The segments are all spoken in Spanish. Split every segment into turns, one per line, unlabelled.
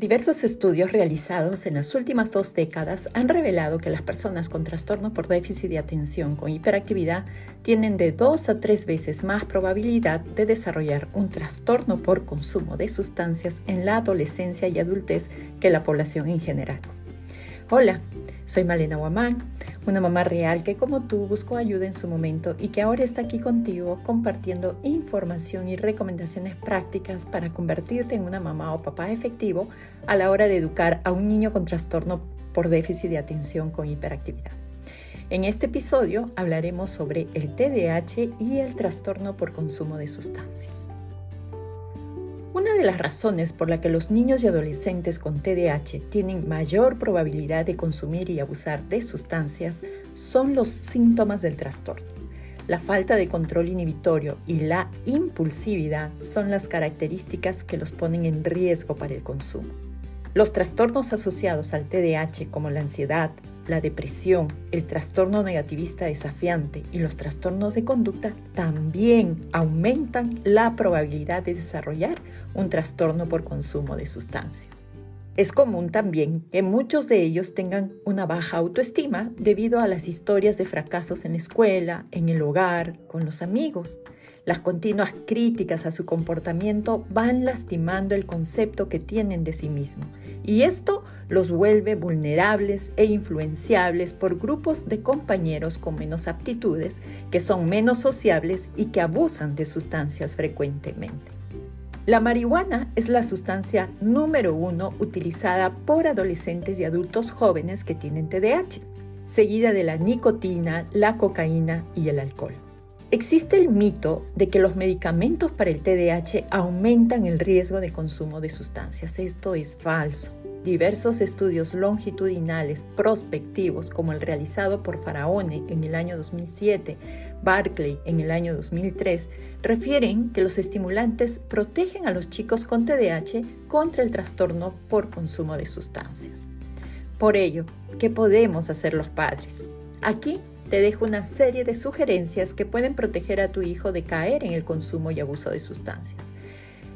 Diversos estudios realizados en las últimas dos décadas han revelado que las personas con trastorno por déficit de atención con hiperactividad tienen de dos a tres veces más probabilidad de desarrollar un trastorno por consumo de sustancias en la adolescencia y adultez que la población en general. Hola, soy Malena Guamán, una mamá real que como tú buscó ayuda en su momento y que ahora está aquí contigo compartiendo información y recomendaciones prácticas para convertirte en una mamá o papá efectivo a la hora de educar a un niño con trastorno por déficit de atención con hiperactividad. En este episodio hablaremos sobre el TDAH y el trastorno por consumo de sustancias. Una de las razones por la que los niños y adolescentes con TDAH tienen mayor probabilidad de consumir y abusar de sustancias son los síntomas del trastorno. La falta de control inhibitorio y la impulsividad son las características que los ponen en riesgo para el consumo. Los trastornos asociados al TDAH como la ansiedad, la depresión, el trastorno negativista desafiante y los trastornos de conducta también aumentan la probabilidad de desarrollar un trastorno por consumo de sustancias. Es común también que muchos de ellos tengan una baja autoestima debido a las historias de fracasos en la escuela, en el hogar, con los amigos. Las continuas críticas a su comportamiento van lastimando el concepto que tienen de sí mismo y esto los vuelve vulnerables e influenciables por grupos de compañeros con menos aptitudes, que son menos sociables y que abusan de sustancias frecuentemente. La marihuana es la sustancia número uno utilizada por adolescentes y adultos jóvenes que tienen TDAH, seguida de la nicotina, la cocaína y el alcohol. Existe el mito de que los medicamentos para el TDAH aumentan el riesgo de consumo de sustancias. Esto es falso. Diversos estudios longitudinales prospectivos, como el realizado por Faraone en el año 2007, Barclay en el año 2003, refieren que los estimulantes protegen a los chicos con TDAH contra el trastorno por consumo de sustancias. Por ello, ¿qué podemos hacer los padres? Aquí te dejo una serie de sugerencias que pueden proteger a tu hijo de caer en el consumo y abuso de sustancias.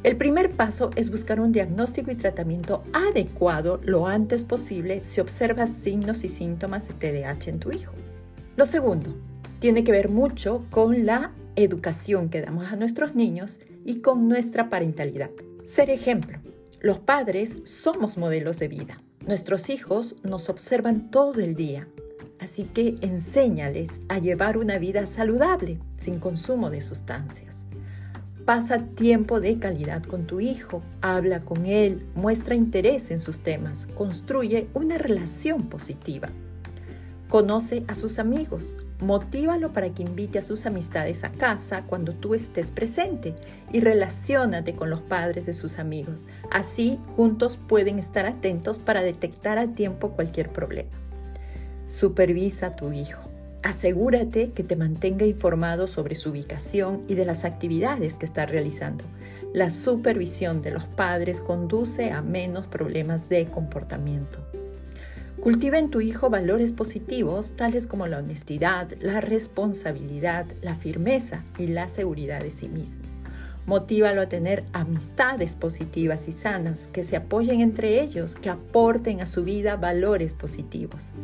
El primer paso es buscar un diagnóstico y tratamiento adecuado lo antes posible si observas signos y síntomas de TDAH en tu hijo. Lo segundo, tiene que ver mucho con la educación que damos a nuestros niños y con nuestra parentalidad. Ser ejemplo. Los padres somos modelos de vida. Nuestros hijos nos observan todo el día, Así que enséñales a llevar una vida saludable, sin consumo de sustancias. Pasa tiempo de calidad con tu hijo, habla con él, muestra interés en sus temas, construye una relación positiva. Conoce a sus amigos, motívalo para que invite a sus amistades a casa cuando tú estés presente y relaciónate con los padres de sus amigos. Así juntos pueden estar atentos para detectar a tiempo cualquier problema. Supervisa a tu hijo. Asegúrate que te mantenga informado sobre su ubicación y de las actividades que está realizando. La supervisión de los padres conduce a menos problemas de comportamiento. Cultiva en tu hijo valores positivos tales como la honestidad, la responsabilidad, la firmeza y la seguridad de sí mismo. Motívalo a tener amistades positivas y sanas que se apoyen entre ellos, que aporten a su vida valores positivos.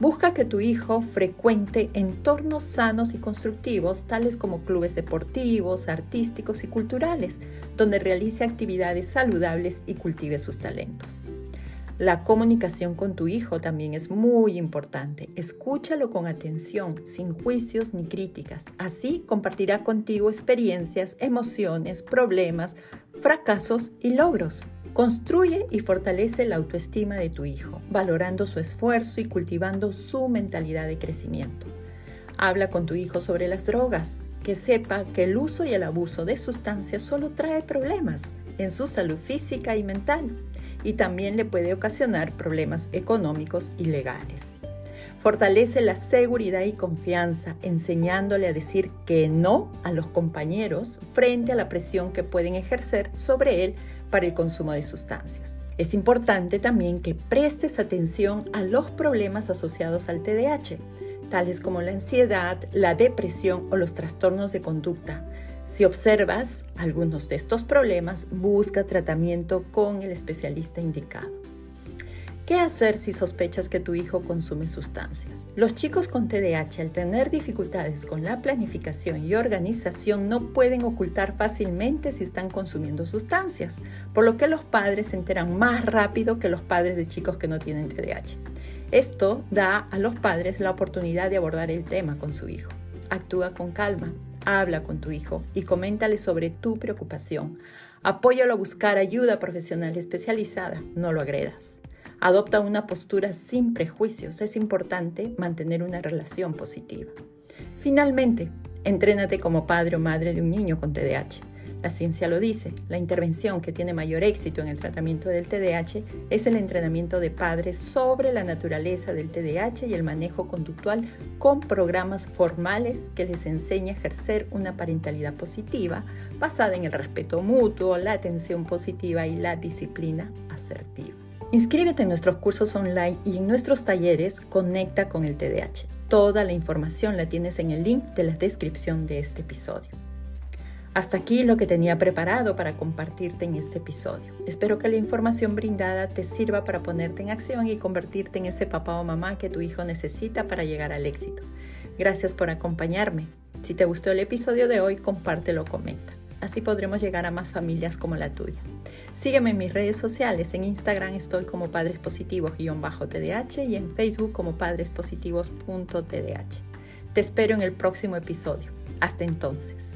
Busca que tu hijo frecuente entornos sanos y constructivos, tales como clubes deportivos, artísticos y culturales, donde realice actividades saludables y cultive sus talentos. La comunicación con tu hijo también es muy importante. Escúchalo con atención, sin juicios ni críticas. Así compartirá contigo experiencias, emociones, problemas, fracasos y logros. Construye y fortalece la autoestima de tu hijo, valorando su esfuerzo y cultivando su mentalidad de crecimiento. Habla con tu hijo sobre las drogas, que sepa que el uso y el abuso de sustancias solo trae problemas en su salud física y mental y también le puede ocasionar problemas económicos y legales. Fortalece la seguridad y confianza enseñándole a decir que no a los compañeros frente a la presión que pueden ejercer sobre él para el consumo de sustancias. Es importante también que prestes atención a los problemas asociados al TDAH, tales como la ansiedad, la depresión o los trastornos de conducta. Si observas algunos de estos problemas, busca tratamiento con el especialista indicado. ¿Qué hacer si sospechas que tu hijo consume sustancias? Los chicos con TDAH al tener dificultades con la planificación y organización no pueden ocultar fácilmente si están consumiendo sustancias, por lo que los padres se enteran más rápido que los padres de chicos que no tienen TDAH. Esto da a los padres la oportunidad de abordar el tema con su hijo. Actúa con calma, habla con tu hijo y coméntale sobre tu preocupación. Apóyalo a buscar ayuda profesional especializada, no lo agredas. Adopta una postura sin prejuicios. Es importante mantener una relación positiva. Finalmente, entrénate como padre o madre de un niño con TDAH. La ciencia lo dice, la intervención que tiene mayor éxito en el tratamiento del TDAH es el entrenamiento de padres sobre la naturaleza del TDAH y el manejo conductual con programas formales que les enseña a ejercer una parentalidad positiva basada en el respeto mutuo, la atención positiva y la disciplina asertiva. Inscríbete en nuestros cursos online y en nuestros talleres Conecta con el TDAH. Toda la información la tienes en el link de la descripción de este episodio. Hasta aquí lo que tenía preparado para compartirte en este episodio. Espero que la información brindada te sirva para ponerte en acción y convertirte en ese papá o mamá que tu hijo necesita para llegar al éxito. Gracias por acompañarme. Si te gustó el episodio de hoy, compártelo, comenta. Así podremos llegar a más familias como la tuya. Sígueme en mis redes sociales. En Instagram estoy como Padres Positivos-TDH y en Facebook como Padrespositivos.tdh. Te espero en el próximo episodio. Hasta entonces.